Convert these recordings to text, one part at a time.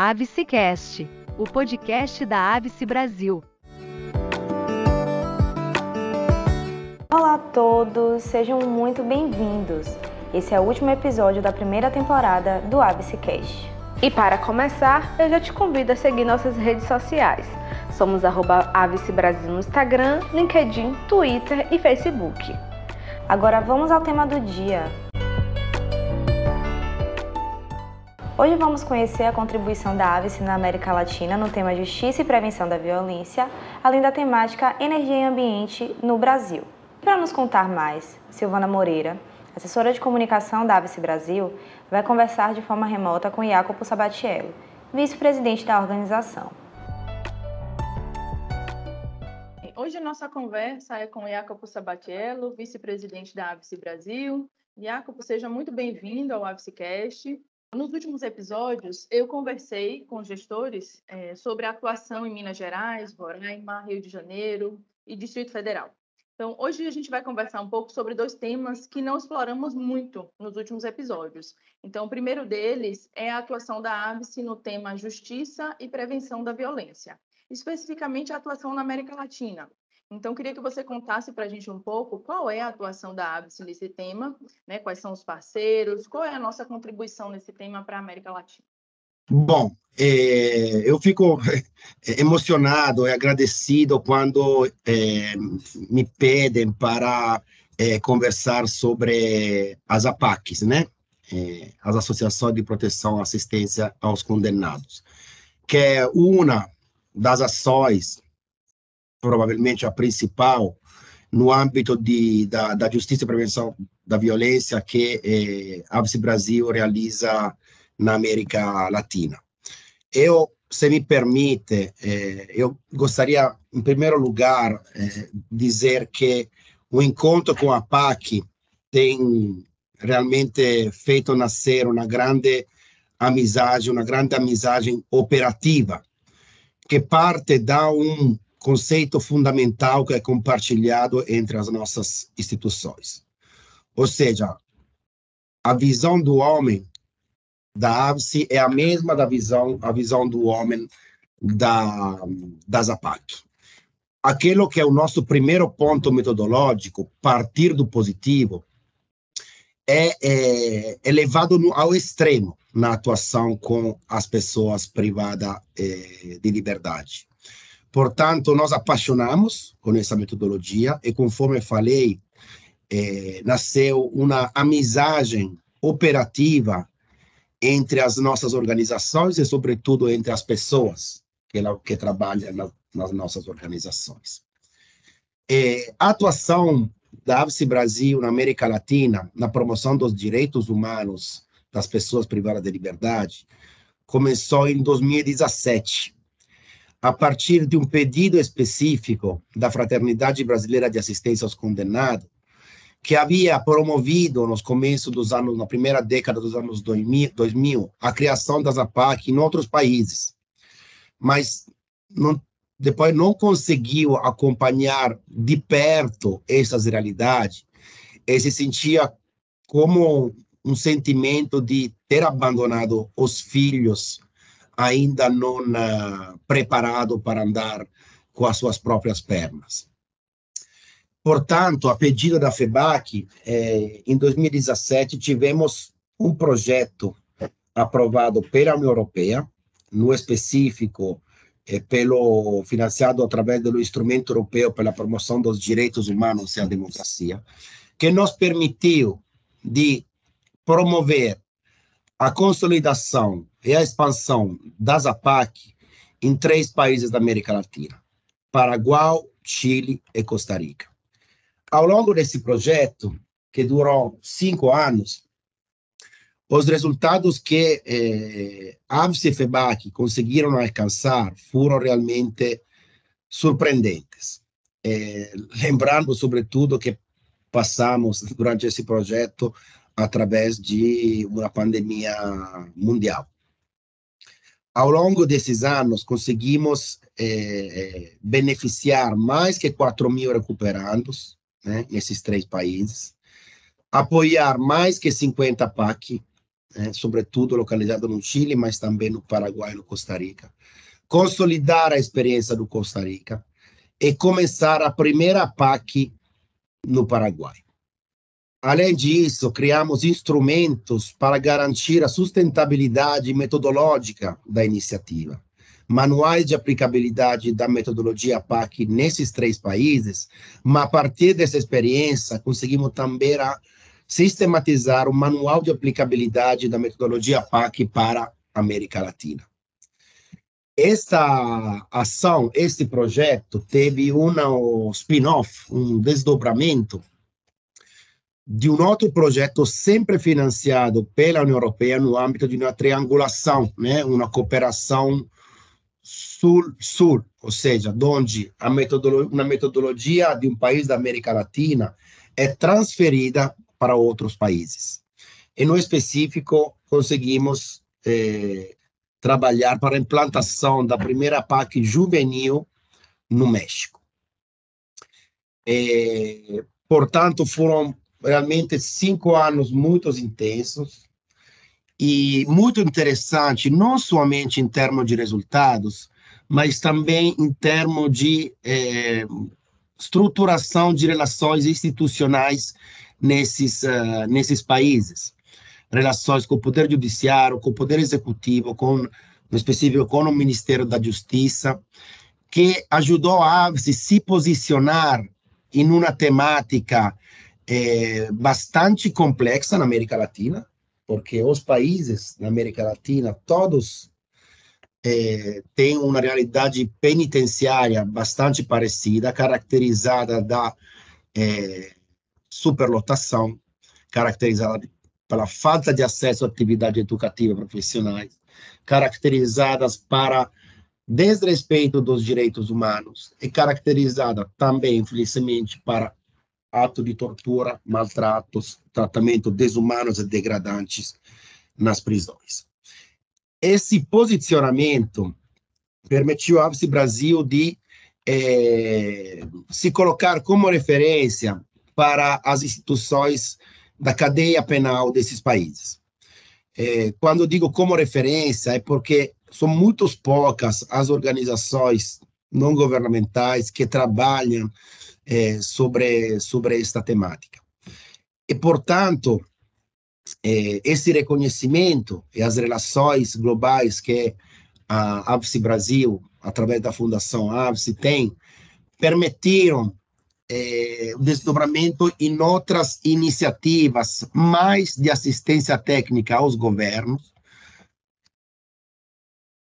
Avicecast, o podcast da Avice Brasil. Olá a todos, sejam muito bem-vindos. Esse é o último episódio da primeira temporada do Avicecast. E para começar, eu já te convido a seguir nossas redes sociais. Somos arroba Avice Brasil no Instagram, LinkedIn, Twitter e Facebook. Agora vamos ao tema do dia. Hoje vamos conhecer a contribuição da Avice na América Latina no tema Justiça e Prevenção da Violência, além da temática Energia e Ambiente no Brasil. Para nos contar mais, Silvana Moreira, assessora de comunicação da Avice Brasil, vai conversar de forma remota com Jacopo Sabatiello, vice-presidente da organização. Hoje nossa conversa é com Jacopo Sabatiello, vice-presidente da Avice Brasil. Jacopo, seja muito bem-vindo ao Avicecast. Nos últimos episódios, eu conversei com gestores é, sobre a atuação em Minas Gerais, Roraima, Rio de Janeiro e Distrito Federal. Então, hoje a gente vai conversar um pouco sobre dois temas que não exploramos muito nos últimos episódios. Então, o primeiro deles é a atuação da ABSE no tema Justiça e Prevenção da Violência, especificamente a atuação na América Latina. Então, queria que você contasse para a gente um pouco qual é a atuação da ABS nesse tema, né? quais são os parceiros, qual é a nossa contribuição nesse tema para a América Latina. Bom, é, eu fico emocionado e agradecido quando é, me pedem para é, conversar sobre as APACs, né? As Associações de Proteção e Assistência aos Condenados, que é uma das ações provavelmente a principal no âmbito de, da, da justiça e prevenção da violência que eh, a Avice Brasil realiza na América Latina. Eu, se me permite, eh, eu gostaria, em primeiro lugar, eh, dizer que o encontro com a PAC tem realmente feito nascer uma grande amizade, uma grande amizade operativa, que parte da um conceito fundamental que é compartilhado entre as nossas instituições. Ou seja, a visão do homem da AVSE é a mesma da visão, a visão do homem da, da ZAPAC. Aquilo que é o nosso primeiro ponto metodológico, partir do positivo, é, é, é levado no, ao extremo na atuação com as pessoas privadas é, de liberdade. Portanto, nós apaixonamos com essa metodologia e, conforme falei, é, nasceu uma amizade operativa entre as nossas organizações e, sobretudo, entre as pessoas que, que trabalham na, nas nossas organizações. É, a atuação da AVSE Brasil na América Latina na promoção dos direitos humanos das pessoas privadas de liberdade começou em 2017, a partir de um pedido específico da Fraternidade Brasileira de Assistência aos Condenados, que havia promovido nos começos dos anos, na primeira década dos anos 2000, 2000 a criação das APAC em outros países, mas não, depois não conseguiu acompanhar de perto essas realidades. E se sentia como um sentimento de ter abandonado os filhos ainda não uh, preparado para andar com as suas próprias pernas. Portanto, a pedido da FEBAC, eh, em 2017, tivemos um projeto aprovado pela União Europeia, no específico, eh, pelo financiado através do instrumento europeu pela promoção dos direitos humanos e a democracia, que nos permitiu de promover a consolidação e a expansão das APAC em três países da América Latina: Paraguai, Chile e Costa Rica. Ao longo desse projeto, que durou cinco anos, os resultados que eh, e FEBAC conseguiram alcançar foram realmente surpreendentes. Eh, lembrando, sobretudo, que passamos durante esse projeto através de uma pandemia mundial. Ao longo desses anos, conseguimos é, beneficiar mais que 4 mil recuperandos né, nesses três países, apoiar mais que 50 PAC, né, sobretudo localizado no Chile, mas também no Paraguai e no Costa Rica. Consolidar a experiência do Costa Rica e começar a primeira PAC no Paraguai. Além disso, criamos instrumentos para garantir a sustentabilidade metodológica da iniciativa. Manuais de aplicabilidade da metodologia PAC nesses três países, mas a partir dessa experiência, conseguimos também sistematizar o manual de aplicabilidade da metodologia PAC para a América Latina. Esta ação, este projeto, teve um spin-off, um desdobramento de um outro projeto sempre financiado pela União Europeia no âmbito de uma triangulação, né, uma cooperação sul-sul, ou seja, onde a metodologia, uma metodologia de um país da América Latina é transferida para outros países. E no específico, conseguimos eh, trabalhar para a implantação da primeira PAC juvenil no México. Eh, portanto, foram realmente cinco anos muito intensos e muito interessante, não somente em termos de resultados, mas também em termos de eh, estruturação de relações institucionais nesses, uh, nesses países. Relações com o Poder Judiciário, com o Poder Executivo, com, no específico com o Ministério da Justiça, que ajudou a se, se posicionar em uma temática é, bastante complexa na América Latina, porque os países na América Latina, todos é, têm uma realidade penitenciária bastante parecida, caracterizada da é, superlotação, caracterizada pela falta de acesso à atividade educativa profissionais, caracterizadas para desrespeito dos direitos humanos e caracterizada também, infelizmente, para ato de tortura, maltratos, tratamento desumanos e degradantes nas prisões. Esse posicionamento permitiu ao Brasil de eh, se colocar como referência para as instituições da cadeia penal desses países. É, quando digo como referência, é porque são muito poucas as organizações não governamentais que trabalham é, sobre, sobre esta temática. E, portanto, é, esse reconhecimento e as relações globais que a AVSE Brasil, através da Fundação AVSE, tem, permitiram é, o desdobramento em outras iniciativas mais de assistência técnica aos governos,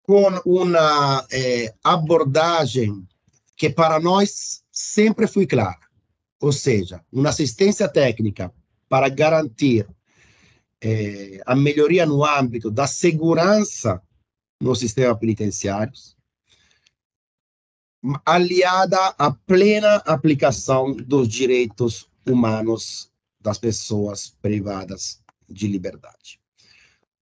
com uma é, abordagem que para nós sempre foi clara, ou seja, uma assistência técnica para garantir é, a melhoria no âmbito da segurança no sistema penitenciário, aliada à plena aplicação dos direitos humanos das pessoas privadas de liberdade.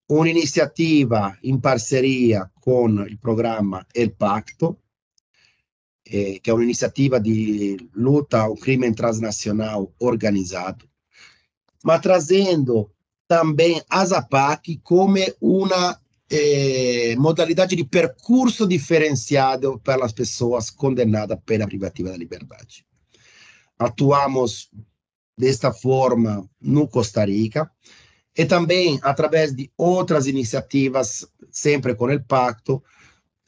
Uma iniciativa em parceria com o programa El Pacto, eh, que é uma iniciativa de luta ao crime transnacional organizado, mas trazendo também a ZAPAC como uma eh, modalidade de percurso diferenciado para as pessoas condenadas pela privativa da liberdade. Atuamos desta forma no Costa Rica e também através de outras iniciativas, sempre com o pacto,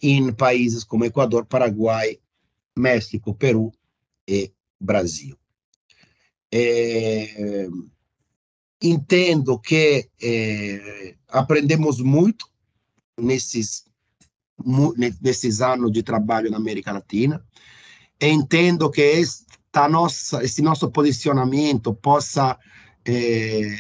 em países como Equador, Paraguai, México, Peru e Brasil. É, entendo que é, aprendemos muito nesses, nesses anos de trabalho na América Latina. Entendo que esta nossa, esse nosso posicionamento possa eh,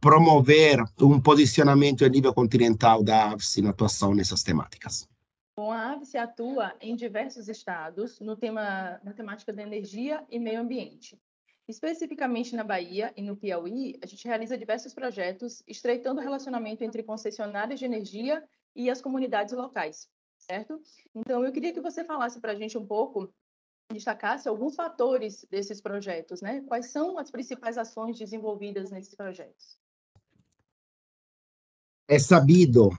promover um posicionamento a nível continental da AVSE na atuação nessas temáticas. Bom, a AVSE atua em diversos estados no tema, na temática da energia e meio ambiente. Especificamente na Bahia e no Piauí, a gente realiza diversos projetos estreitando o relacionamento entre concessionárias de energia e as comunidades locais, certo? Então, eu queria que você falasse para a gente um pouco, destacasse alguns fatores desses projetos, né? Quais são as principais ações desenvolvidas nesses projetos? é sabido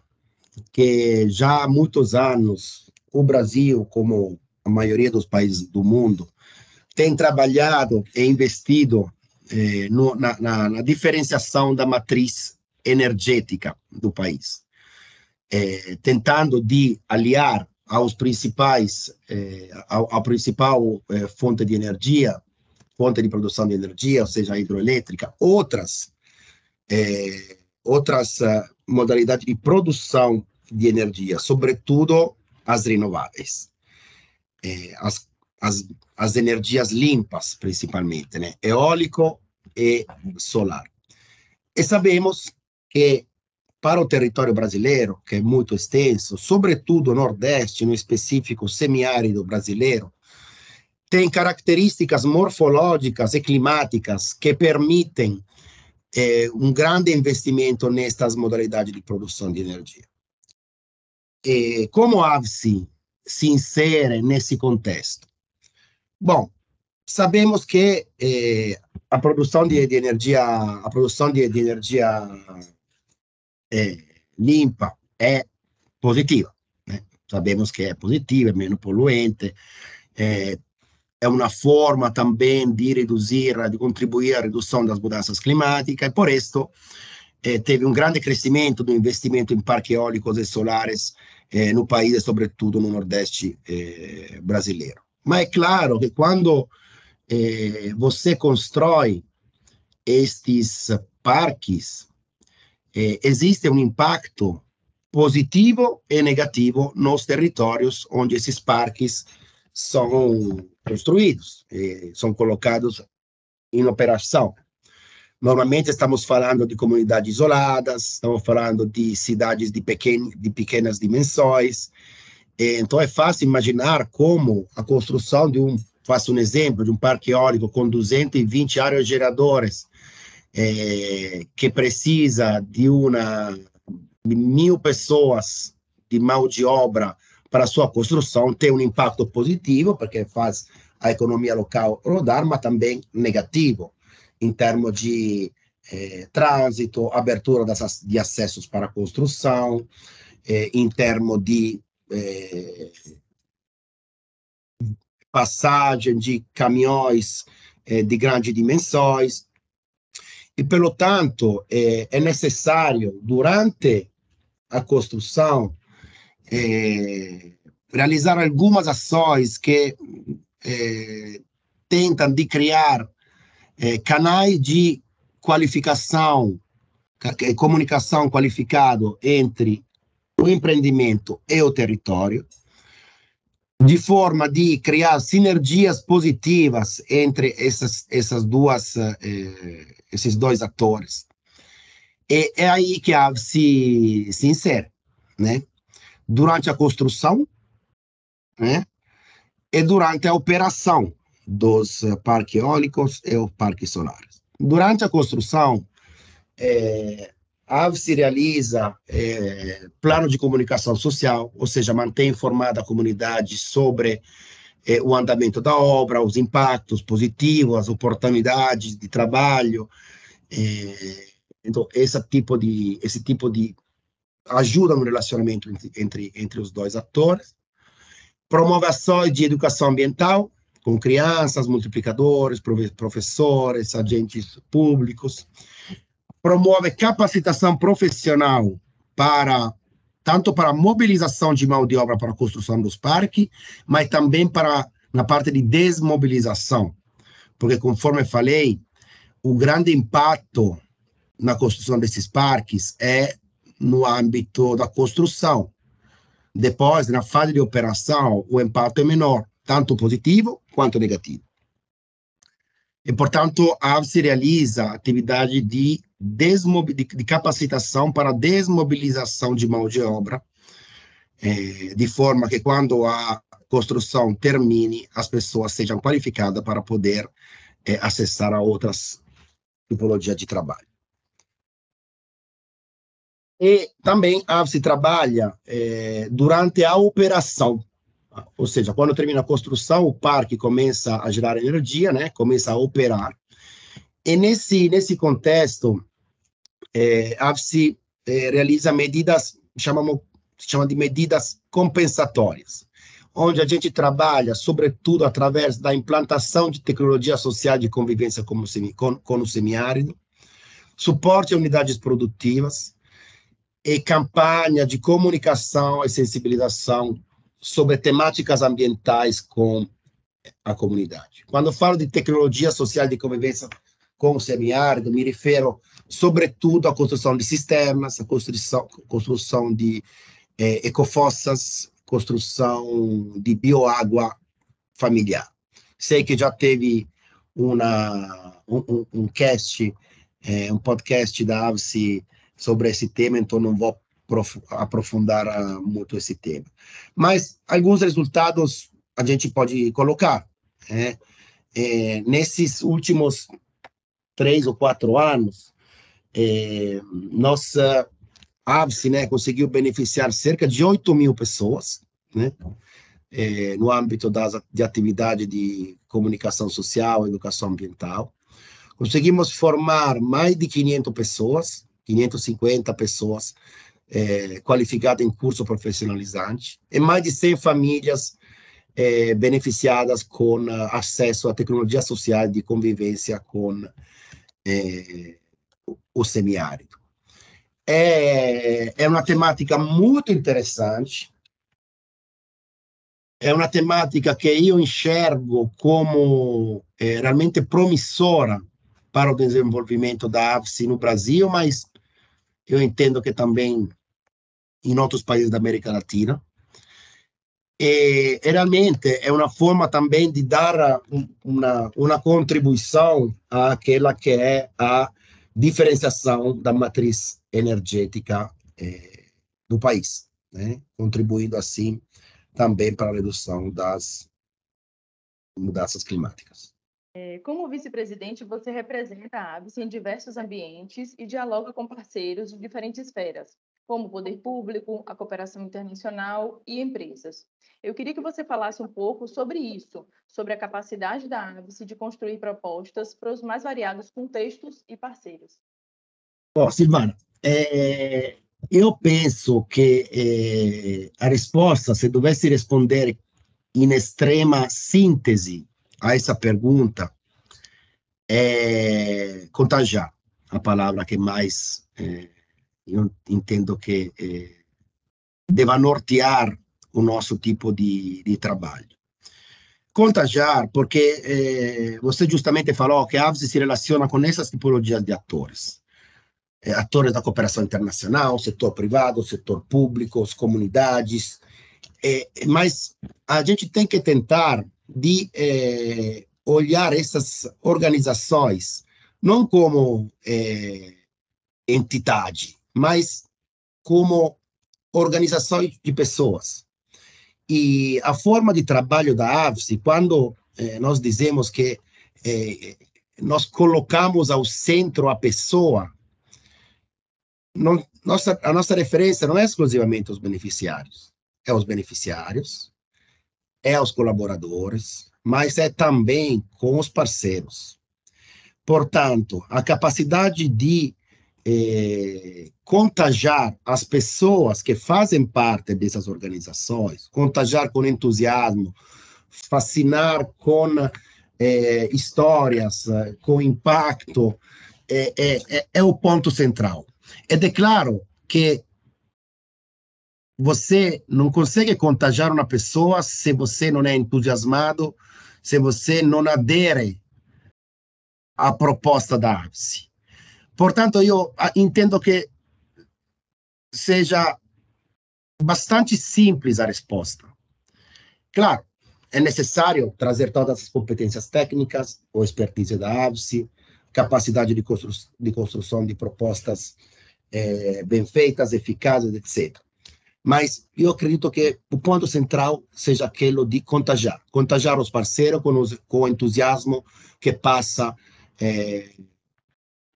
que já há muitos anos o Brasil, como a maioria dos países do mundo, tem trabalhado e investido eh, no, na, na, na, diferenciação da matriz energética do país, eh, tentando de aliar aos principais, eh, ao, ao, principal eh, fonte de energia, fonte de produção de energia, ou seja, a hidroelétrica, outras eh, outras uh, modalidades de produção de energia, sobretudo as renováveis, eh, as, as, as energias limpas, principalmente, né? eólico e solar. E sabemos que para o território brasileiro, que é muito extenso, sobretudo o Nordeste, no específico semiárido brasileiro, tem características morfológicas e climáticas que permitem eh, um grande investimento nestas modalidades de produção de energia. E como a AVSI se insere nesse contexto? Bom, sabemos que eh, a produção de, de, energia, a produção de, de energia eh, limpa é positiva. Né? Sabemos que é positiva, é menos poluente, é, é uma forma também de reduzir, de contribuir à redução das mudanças climáticas, e por isso eh, teve um grande crescimento do investimento em parques eólicos e solares eh, no país sobretudo no Nordeste eh, brasileiro. Mas é claro que quando eh, você constrói estes parques, eh, existe um impacto positivo e negativo nos territórios onde esses parques são construídos, são colocados em operação. Normalmente estamos falando de comunidades isoladas, estamos falando de cidades de, pequen de pequenas dimensões. Então é fácil imaginar como a construção de um, faço um exemplo, de um parque eólico com 220 aerogeradores, é, que precisa de uma mil pessoas de mão de obra para a sua construção, tem um impacto positivo, porque faz a economia local rodar, mas também negativo, em termos de eh, trânsito, abertura das, de acessos para a construção, eh, em termos de eh, passagem de caminhões eh, de grandes dimensões. E, pelo tanto, eh, é necessário, durante a construção, eh, realizar algumas ações que tentam de criar é, canais de qualificação, é, comunicação qualificado entre o empreendimento e o território, de forma de criar sinergias positivas entre essas, essas duas, esses dois atores. E é aí que a se, se insere, né? Durante a construção, né? E durante a operação dos eh, parques eólicos e os parques solares. Durante a construção, é, a AVSE realiza é, plano de comunicação social, ou seja, mantém informada a comunidade sobre é, o andamento da obra, os impactos positivos, as oportunidades de trabalho. É, então, esse tipo de esse tipo de ajuda no relacionamento entre, entre, entre os dois atores. Promove ações de educação ambiental, com crianças, multiplicadores, professores, agentes públicos. Promove capacitação profissional para tanto para a mobilização de mão de obra para a construção dos parques, mas também para na parte de desmobilização, porque conforme falei, o grande impacto na construção desses parques é no âmbito da construção. Depois, na fase de operação, o impacto é menor, tanto positivo quanto negativo. E, portanto, a AVSE realiza atividade de, de, de capacitação para desmobilização de mão de obra, eh, de forma que quando a construção termine, as pessoas sejam qualificadas para poder eh, acessar a outras tipologias de trabalho. E também a AVSE trabalha eh, durante a operação ou seja, quando termina a construção, o parque começa a gerar energia, né? Começa a operar. E nesse nesse contexto, é, a AFSI eh, realiza medidas, chamamos, chama de medidas compensatórias, onde a gente trabalha, sobretudo, através da implantação de tecnologia social de convivência com, semi, com, com o semiárido, suporte a unidades produtivas e campanha de comunicação e sensibilização sobre temáticas ambientais com a comunidade. Quando falo de tecnologia social de convivência com o semiárido, me refiro sobretudo à construção de sistemas, à construção, construção de eh, ecofossas, construção de bioágua familiar. Sei que já teve uma, um, um cast, eh, um podcast da AVSE sobre esse tema, então não vou aprofundar uh, muito esse tema. Mas alguns resultados a gente pode colocar. Né? É, nesses últimos três ou quatro anos, é, nossa AVSE né, conseguiu beneficiar cerca de 8 mil pessoas, né, é, no âmbito das, de atividade de comunicação social, educação ambiental. Conseguimos formar mais de 500 pessoas, 550 pessoas é, qualificadas em curso profissionalizante, e mais de 100 famílias é, beneficiadas com acesso à tecnologia social de convivência com é, o semiárido. É, é uma temática muito interessante, é uma temática que eu enxergo como é, realmente promissora para o desenvolvimento da AFSI no Brasil, mas eu entendo que também em outros países da América Latina. E, realmente é uma forma também de dar uma, uma contribuição àquela que é a diferenciação da matriz energética eh, do país, né? contribuindo assim também para a redução das mudanças climáticas. É, como vice-presidente, você representa a ABS em diversos ambientes e dialoga com parceiros de diferentes esferas, como o poder público, a cooperação internacional e empresas. Eu queria que você falasse um pouco sobre isso, sobre a capacidade da ABS de construir propostas para os mais variados contextos e parceiros. Bom, Silvana, é, eu penso que é, a resposta, se dovesse responder em extrema síntese a essa pergunta é contagiar, a palavra que mais é, eu entendo que é, deva nortear o nosso tipo de, de trabalho. Contagiar, porque é, você justamente falou que a AVSE se relaciona com essas tipologias de atores. É, atores da cooperação internacional, setor privado, setor público, as comunidades, é, mas a gente tem que tentar de é, olhar essas organizações não como é, entidade, mas como organizações de pessoas. E a forma de trabalho da AVSE, quando eh, nós dizemos que eh, nós colocamos ao centro a pessoa, não, nossa, a nossa referência não é exclusivamente os beneficiários, é os beneficiários, é os colaboradores, mas é também com os parceiros. Portanto, a capacidade de eh, contagiar as pessoas que fazem parte dessas organizações, contagiar com entusiasmo, fascinar com eh, histórias, com impacto, é, é, é o ponto central. É claro que você não consegue contagiar uma pessoa se você não é entusiasmado, se você não adere à proposta da APSE. Portanto, eu ah, entendo que seja bastante simples a resposta. Claro, é necessário trazer todas as competências técnicas, ou expertise da AVSE, capacidade de, constru de construção de propostas é, bem feitas, eficazes, etc. Mas eu acredito que o ponto central seja aquele de contagiar, contagiar os parceiros com, os, com o entusiasmo que passa é,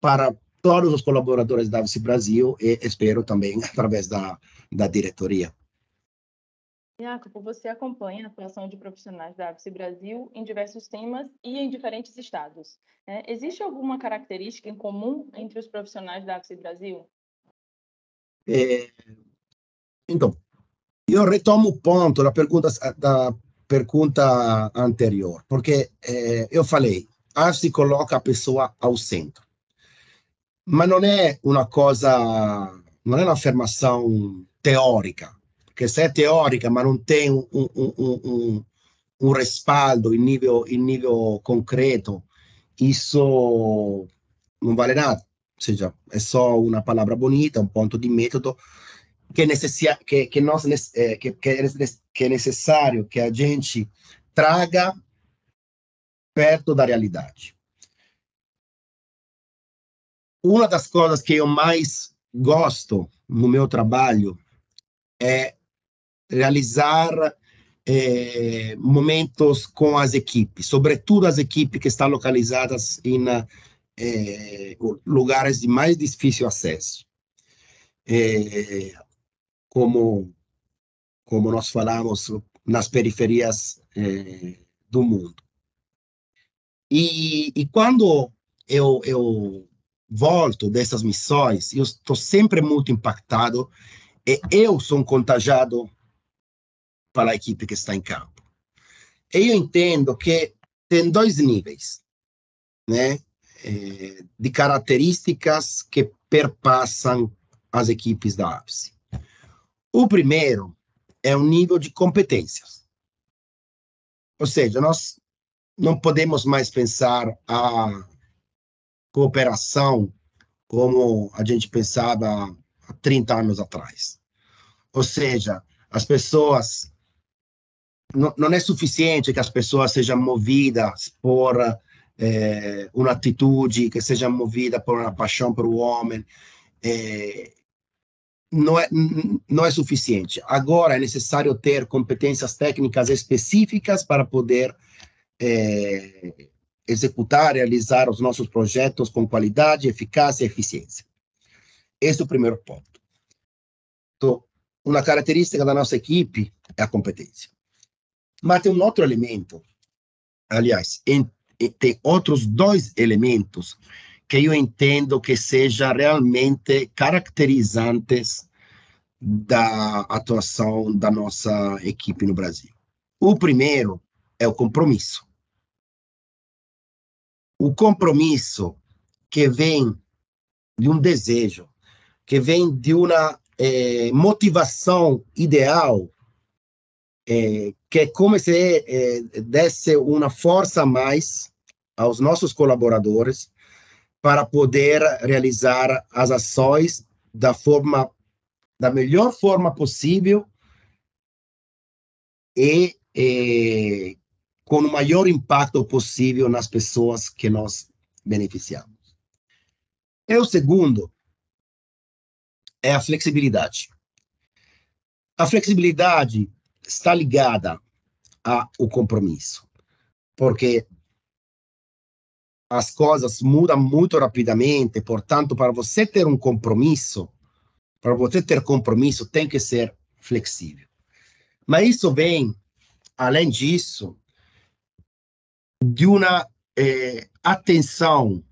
para todos os colaboradores da AVSI Brasil e espero também através da, da diretoria. Jacopo, você acompanha a atuação de profissionais da AVSI Brasil em diversos temas e em diferentes estados. É, existe alguma característica em comum entre os profissionais da AVSI Brasil? É, então, eu retomo o ponto da pergunta, da pergunta anterior, porque é, eu falei, a se coloca a pessoa ao centro. Mas não é uma coisa, não é uma afirmação teórica, porque se é teórica, mas não tem um, um, um, um respaldo em nível, em nível concreto, isso não vale nada. Ou seja, é só uma palavra bonita, um ponto de método que é, necessia, que, que, nós, que, que, é, que é necessário que a gente traga perto da realidade. Uma das coisas que eu mais gosto no meu trabalho é realizar é, momentos com as equipes, sobretudo as equipes que estão localizadas em é, lugares de mais difícil acesso. É, como, como nós falamos, nas periferias é, do mundo. E, e quando eu, eu volto dessas missões, eu estou sempre muito impactado e eu sou contagiado para a equipe que está em campo. Eu entendo que tem dois níveis, né, é, de características que perpassam as equipes da APSE. O primeiro é o nível de competências. Ou seja, nós não podemos mais pensar a cooperação como a gente pensava há 30 anos atrás. Ou seja, as pessoas. Não, não é suficiente que as pessoas sejam movidas por é, uma atitude, que sejam movidas por uma paixão para o homem. É, não é, não é suficiente. Agora é necessário ter competências técnicas específicas para poder é, executar, realizar os nossos projetos com qualidade, eficácia e eficiência. Esse é o primeiro ponto. Então, uma característica da nossa equipe é a competência. Mas tem um outro elemento, aliás, em, tem outros dois elementos que eu entendo que sejam realmente caracterizantes da atuação da nossa equipe no Brasil. O primeiro é o compromisso. O compromisso que vem de um desejo, que vem de uma é, motivação ideal, é, que é como se é, desse uma força a mais aos nossos colaboradores para poder realizar as ações da forma da melhor forma possível e, e com o maior impacto possível nas pessoas que nós beneficiamos. E o segundo é a flexibilidade. A flexibilidade está ligada ao compromisso, porque as coisas mudam muito rapidamente, portanto, para você ter um compromisso, para você ter compromisso, tem que ser flexível. Mas isso vem, além disso, de uma é, atenção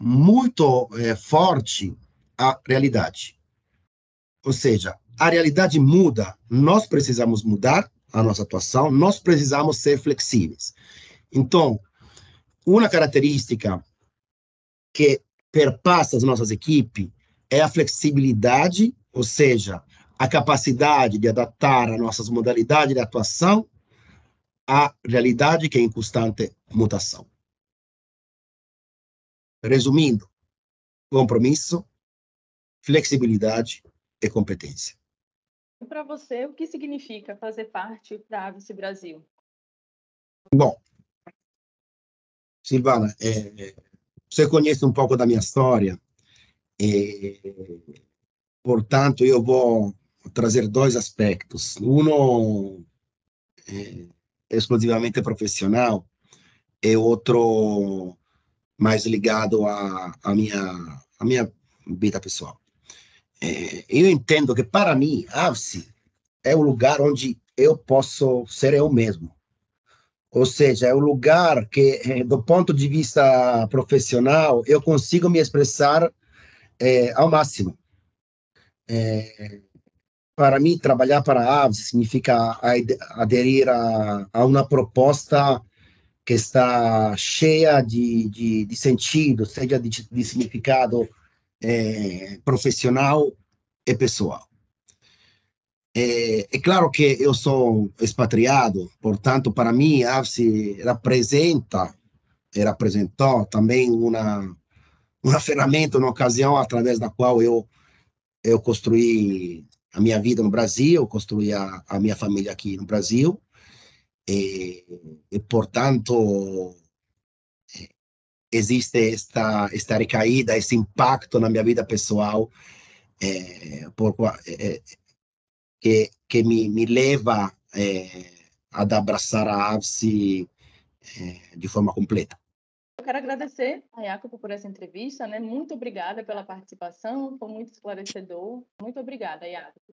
muito é, forte à realidade. Ou seja, a realidade muda, nós precisamos mudar a nossa atuação, nós precisamos ser flexíveis. Então, uma característica que perpassa as nossas equipes é a flexibilidade, ou seja, a capacidade de adaptar as nossas modalidades de atuação à realidade que é em constante mutação. Resumindo, compromisso, flexibilidade e competência. Para você, o que significa fazer parte da Avice Brasil? Bom, Silvana, é, você conhece um pouco da minha história, e, portanto, eu vou trazer dois aspectos. Um é, exclusivamente profissional e outro mais ligado à, minha, minha vida pessoal. É, eu entendo que, para mim, AVSE é o lugar onde eu posso ser eu mesmo. Ou seja, é o lugar que, eh, do ponto de vista profissional, eu consigo me expressar é, ao máximo. é, para mim, trabalhar para a Aves significa aderir a, a uma proposta que está cheia de, de, de sentido, seja de, de significado é, profissional e pessoal. É, é, claro que eu sou expatriado, portanto, para mim, a AVSE representa e representou também uma, uma ferramenta, uma ocasião através da qual eu, eu construí a minha vida no Brasil, construí a, a minha família aqui no Brasil, e, e portanto, existe esta, esta recaída, esse impacto na minha vida pessoal, é, por, é, que, que me, me leva é, a abraçar a AVSE é, de forma completa. Eu quero agradecer a Jacopo por essa entrevista, né? Muito obrigada pela participação, foi muito esclarecedor. Muito obrigada, Jacopo.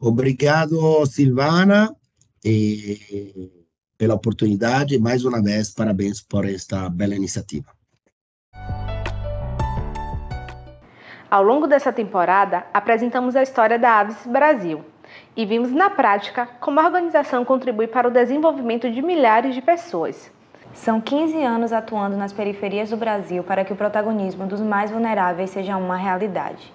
Obrigado, Silvana, e pela oportunidade. Mais uma vez, parabéns por esta bela iniciativa. Ao longo dessa temporada, apresentamos a história da Aves Brasil e vimos na prática como a organização contribui para o desenvolvimento de milhares de pessoas. São 15 anos atuando nas periferias do Brasil para que o protagonismo dos mais vulneráveis seja uma realidade.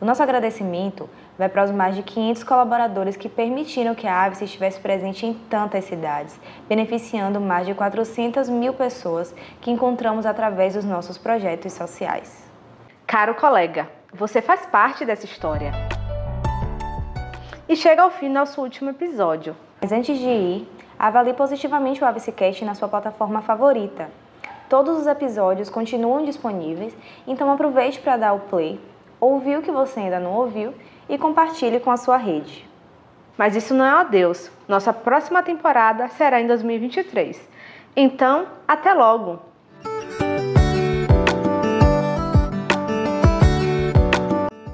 O nosso agradecimento vai para os mais de 500 colaboradores que permitiram que a Aves estivesse presente em tantas cidades, beneficiando mais de 400 mil pessoas que encontramos através dos nossos projetos sociais. Caro colega, você faz parte dessa história. E chega ao fim nosso último episódio. Mas antes de ir, avalie positivamente o AVCcast na sua plataforma favorita. Todos os episódios continuam disponíveis, então aproveite para dar o play, ouvir o que você ainda não ouviu e compartilhe com a sua rede. Mas isso não é o adeus. Nossa próxima temporada será em 2023. Então, até logo!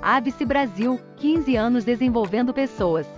Abc Brasil, 15 anos desenvolvendo pessoas.